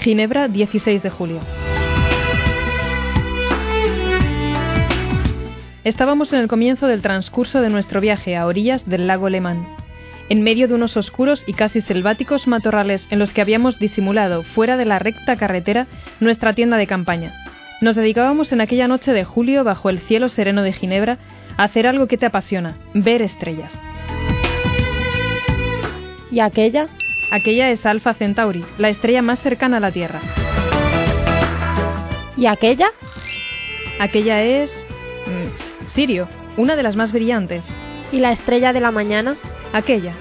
Ginebra, 16 de julio. Estábamos en el comienzo del transcurso de nuestro viaje a orillas del lago Lemán, en medio de unos oscuros y casi selváticos matorrales en los que habíamos disimulado, fuera de la recta carretera, nuestra tienda de campaña. Nos dedicábamos en aquella noche de julio, bajo el cielo sereno de Ginebra, a hacer algo que te apasiona, ver estrellas. ¿Y aquella? Aquella es Alpha Centauri, la estrella más cercana a la Tierra. ¿Y aquella? Aquella es... mm, Sirio, una de las más brillantes. ¿Y la estrella de la mañana? Aquella.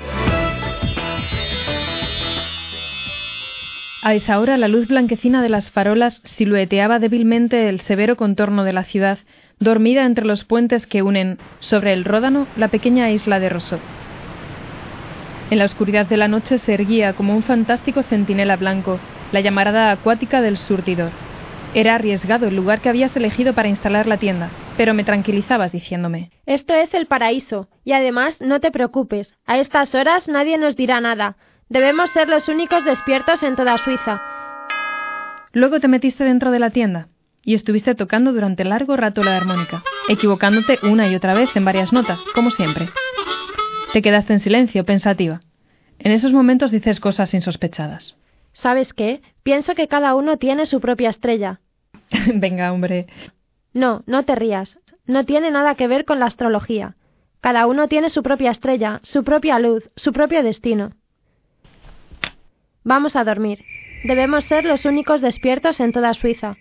A esa hora la luz blanquecina de las farolas silueteaba débilmente el severo contorno de la ciudad, dormida entre los puentes que unen, sobre el Ródano, la pequeña isla de Rosso. En la oscuridad de la noche se erguía como un fantástico centinela blanco, la llamarada acuática del surtidor. Era arriesgado el lugar que habías elegido para instalar la tienda, pero me tranquilizabas diciéndome Esto es el paraíso. Y además, no te preocupes. A estas horas nadie nos dirá nada. Debemos ser los únicos despiertos en toda Suiza. Luego te metiste dentro de la tienda y estuviste tocando durante largo rato la armónica, equivocándote una y otra vez en varias notas, como siempre. Te quedaste en silencio, pensativa. En esos momentos dices cosas insospechadas. ¿Sabes qué? Pienso que cada uno tiene su propia estrella. Venga, hombre. No, no te rías. No tiene nada que ver con la astrología. Cada uno tiene su propia estrella, su propia luz, su propio destino. Vamos a dormir. Debemos ser los únicos despiertos en toda Suiza.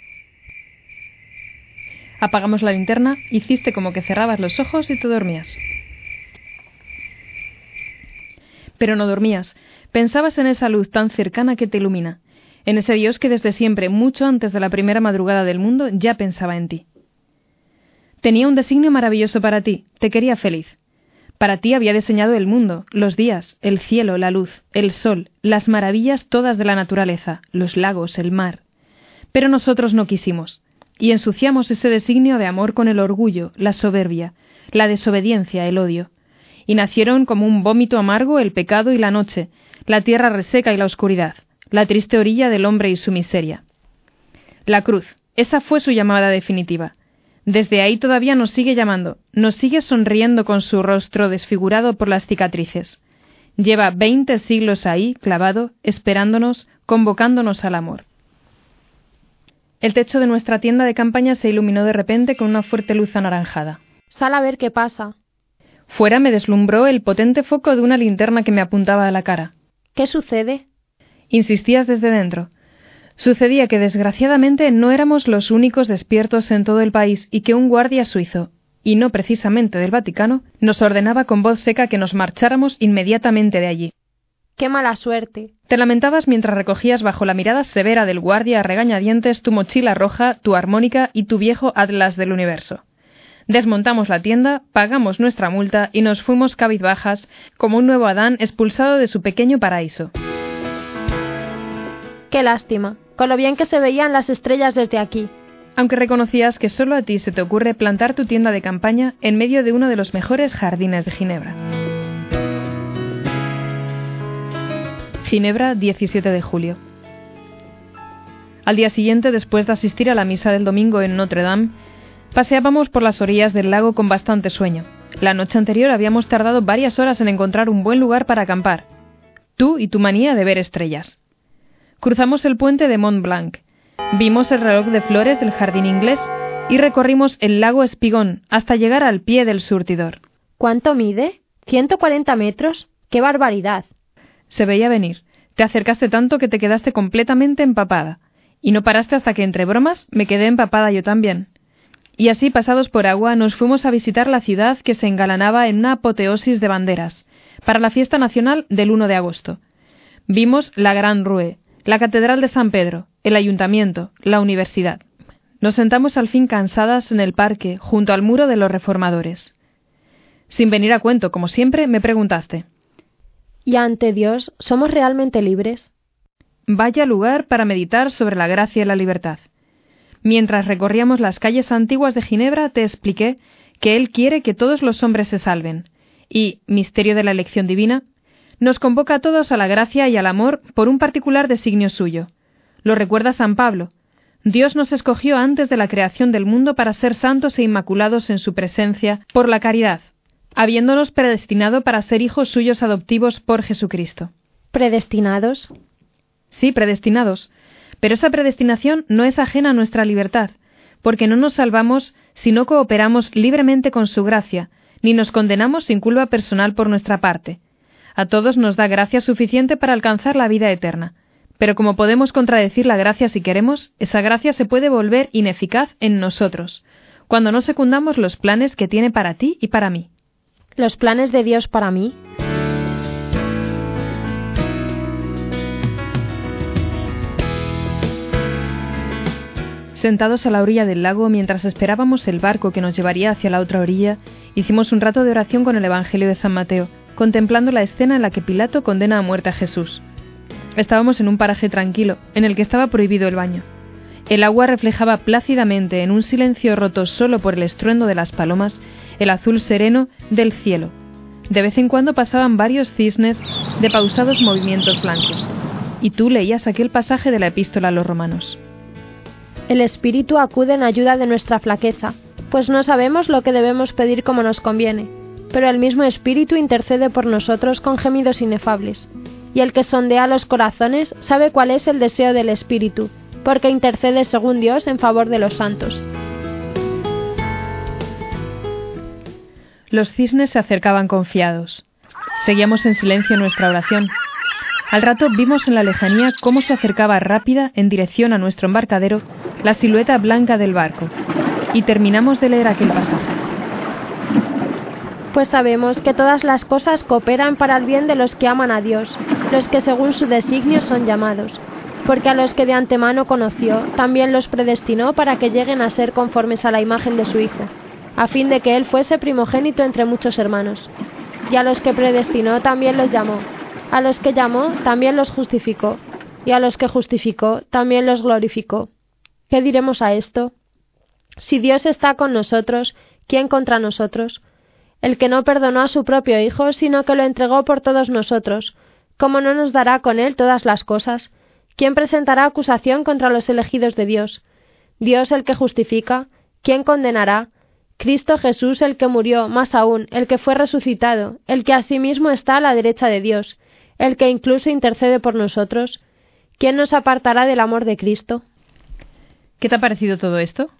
Apagamos la linterna, hiciste como que cerrabas los ojos y te dormías. Pero no dormías. Pensabas en esa luz tan cercana que te ilumina, en ese Dios que desde siempre, mucho antes de la primera madrugada del mundo, ya pensaba en ti. Tenía un designio maravilloso para ti, te quería feliz. Para ti había diseñado el mundo, los días, el cielo, la luz, el sol, las maravillas todas de la naturaleza, los lagos, el mar. Pero nosotros no quisimos, y ensuciamos ese designio de amor con el orgullo, la soberbia, la desobediencia, el odio. Y nacieron como un vómito amargo el pecado y la noche, la tierra reseca y la oscuridad, la triste orilla del hombre y su miseria. La cruz, esa fue su llamada definitiva. Desde ahí todavía nos sigue llamando, nos sigue sonriendo con su rostro desfigurado por las cicatrices. Lleva veinte siglos ahí, clavado, esperándonos, convocándonos al amor. El techo de nuestra tienda de campaña se iluminó de repente con una fuerte luz anaranjada. Sal a ver qué pasa. Fuera me deslumbró el potente foco de una linterna que me apuntaba a la cara. ¿Qué sucede? Insistías desde dentro. Sucedía que desgraciadamente no éramos los únicos despiertos en todo el país y que un guardia suizo, y no precisamente del Vaticano, nos ordenaba con voz seca que nos marcháramos inmediatamente de allí. ¡Qué mala suerte! Te lamentabas mientras recogías bajo la mirada severa del guardia a regañadientes tu mochila roja, tu armónica y tu viejo atlas del universo. Desmontamos la tienda, pagamos nuestra multa y nos fuimos cabizbajas como un nuevo Adán expulsado de su pequeño paraíso. ¡Qué lástima! Con lo bien que se veían las estrellas desde aquí. Aunque reconocías que solo a ti se te ocurre plantar tu tienda de campaña en medio de uno de los mejores jardines de Ginebra. Ginebra, 17 de julio. Al día siguiente, después de asistir a la misa del domingo en Notre Dame, paseábamos por las orillas del lago con bastante sueño. La noche anterior habíamos tardado varias horas en encontrar un buen lugar para acampar. Tú y tu manía de ver estrellas. Cruzamos el puente de Mont Blanc, vimos el reloj de flores del jardín inglés y recorrimos el lago Espigón hasta llegar al pie del surtidor. ¿Cuánto mide? ¿140 metros? ¡Qué barbaridad! Se veía venir. Te acercaste tanto que te quedaste completamente empapada. Y no paraste hasta que entre bromas me quedé empapada yo también. Y así, pasados por agua, nos fuimos a visitar la ciudad que se engalanaba en una apoteosis de banderas, para la fiesta nacional del 1 de agosto. Vimos la Gran Rue, la Catedral de San Pedro, el Ayuntamiento, la Universidad. Nos sentamos al fin cansadas en el parque, junto al muro de los reformadores. Sin venir a cuento, como siempre, me preguntaste. ¿Y ante Dios somos realmente libres? Vaya lugar para meditar sobre la gracia y la libertad. Mientras recorríamos las calles antiguas de Ginebra, te expliqué que Él quiere que todos los hombres se salven, y, misterio de la elección divina, nos convoca a todos a la gracia y al amor por un particular designio suyo. Lo recuerda San Pablo. Dios nos escogió antes de la creación del mundo para ser santos e inmaculados en su presencia por la caridad, habiéndonos predestinado para ser hijos suyos adoptivos por Jesucristo. ¿Predestinados? Sí, predestinados. Pero esa predestinación no es ajena a nuestra libertad, porque no nos salvamos si no cooperamos libremente con su gracia, ni nos condenamos sin culpa personal por nuestra parte. A todos nos da gracia suficiente para alcanzar la vida eterna. Pero como podemos contradecir la gracia si queremos, esa gracia se puede volver ineficaz en nosotros, cuando no secundamos los planes que tiene para ti y para mí. ¿Los planes de Dios para mí? Sentados a la orilla del lago mientras esperábamos el barco que nos llevaría hacia la otra orilla, hicimos un rato de oración con el Evangelio de San Mateo, contemplando la escena en la que Pilato condena a muerte a Jesús. Estábamos en un paraje tranquilo, en el que estaba prohibido el baño. El agua reflejaba plácidamente, en un silencio roto solo por el estruendo de las palomas, el azul sereno del cielo. De vez en cuando pasaban varios cisnes de pausados movimientos blancos. Y tú leías aquel pasaje de la epístola a los romanos. El Espíritu acude en ayuda de nuestra flaqueza, pues no sabemos lo que debemos pedir como nos conviene, pero el mismo Espíritu intercede por nosotros con gemidos inefables. Y el que sondea los corazones sabe cuál es el deseo del Espíritu, porque intercede según Dios en favor de los santos. Los cisnes se acercaban confiados. Seguíamos en silencio nuestra oración. Al rato vimos en la lejanía cómo se acercaba rápida en dirección a nuestro embarcadero la silueta blanca del barco, y terminamos de leer aquel pasaje. Pues sabemos que todas las cosas cooperan para el bien de los que aman a Dios, los que según su designio son llamados, porque a los que de antemano conoció, también los predestinó para que lleguen a ser conformes a la imagen de su Hijo, a fin de que Él fuese primogénito entre muchos hermanos. Y a los que predestinó también los llamó, a los que llamó también los justificó, y a los que justificó también los glorificó. ¿Qué diremos a esto? Si Dios está con nosotros, ¿quién contra nosotros? El que no perdonó a su propio Hijo, sino que lo entregó por todos nosotros, ¿cómo no nos dará con él todas las cosas? ¿Quién presentará acusación contra los elegidos de Dios? Dios el que justifica, ¿quién condenará? Cristo Jesús el que murió, más aún, el que fue resucitado, el que asimismo está a la derecha de Dios, el que incluso intercede por nosotros, ¿quién nos apartará del amor de Cristo? ¿Qué te ha parecido todo esto?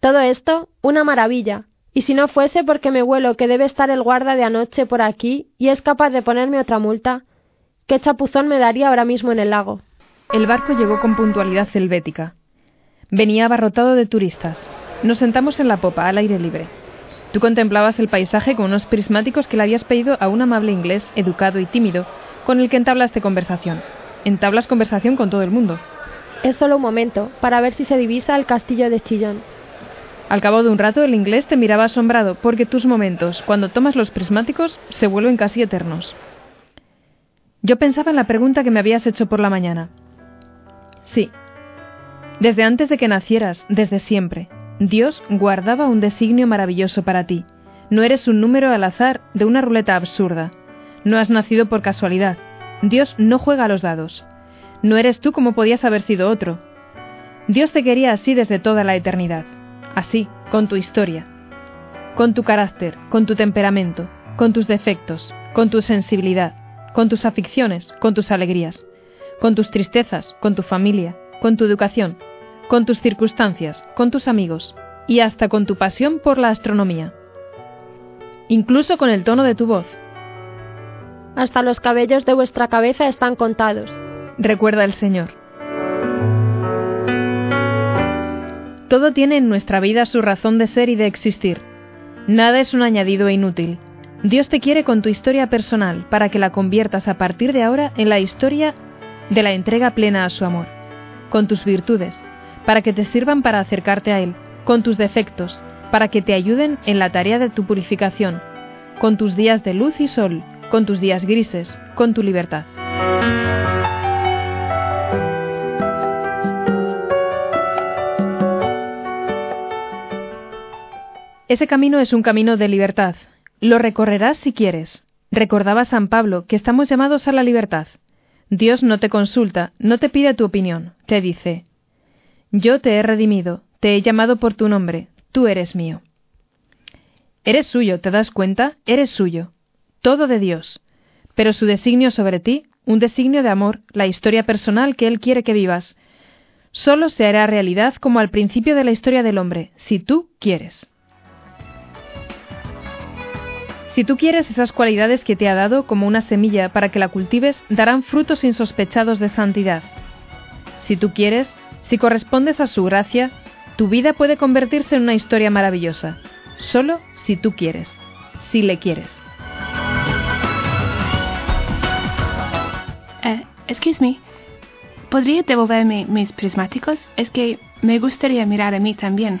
Todo esto, una maravilla. Y si no fuese porque me huelo que debe estar el guarda de anoche por aquí y es capaz de ponerme otra multa, ¿qué chapuzón me daría ahora mismo en el lago? El barco llegó con puntualidad helvética. Venía abarrotado de turistas. Nos sentamos en la popa, al aire libre. Tú contemplabas el paisaje con unos prismáticos que le habías pedido a un amable inglés, educado y tímido, con el que entablaste conversación. Entablas conversación con todo el mundo. Es solo un momento, para ver si se divisa el castillo de Chillón. Al cabo de un rato el inglés te miraba asombrado, porque tus momentos, cuando tomas los prismáticos, se vuelven casi eternos. Yo pensaba en la pregunta que me habías hecho por la mañana. Sí. Desde antes de que nacieras, desde siempre, Dios guardaba un designio maravilloso para ti. No eres un número al azar de una ruleta absurda. No has nacido por casualidad. Dios no juega a los dados. No eres tú como podías haber sido otro. Dios te quería así desde toda la eternidad. Así, con tu historia. Con tu carácter, con tu temperamento, con tus defectos, con tu sensibilidad, con tus aficiones, con tus alegrías, con tus tristezas, con tu familia, con tu educación, con tus circunstancias, con tus amigos y hasta con tu pasión por la astronomía. Incluso con el tono de tu voz. Hasta los cabellos de vuestra cabeza están contados. Recuerda el Señor. Todo tiene en nuestra vida su razón de ser y de existir. Nada es un añadido e inútil. Dios te quiere con tu historia personal para que la conviertas a partir de ahora en la historia de la entrega plena a su amor, con tus virtudes, para que te sirvan para acercarte a Él, con tus defectos, para que te ayuden en la tarea de tu purificación, con tus días de luz y sol, con tus días grises, con tu libertad. Ese camino es un camino de libertad. Lo recorrerás si quieres. Recordaba San Pablo que estamos llamados a la libertad. Dios no te consulta, no te pide tu opinión, te dice, Yo te he redimido, te he llamado por tu nombre, tú eres mío. Eres suyo, ¿te das cuenta? Eres suyo. Todo de Dios. Pero su designio sobre ti, un designio de amor, la historia personal que Él quiere que vivas, solo se hará realidad como al principio de la historia del hombre, si tú quieres. Si tú quieres esas cualidades que te ha dado como una semilla para que la cultives, darán frutos insospechados de santidad. Si tú quieres, si correspondes a su gracia, tu vida puede convertirse en una historia maravillosa, solo si tú quieres, si le quieres. Eh, excuse me, ¿podría devolverme mis prismáticos? Es que me gustaría mirar a mí también.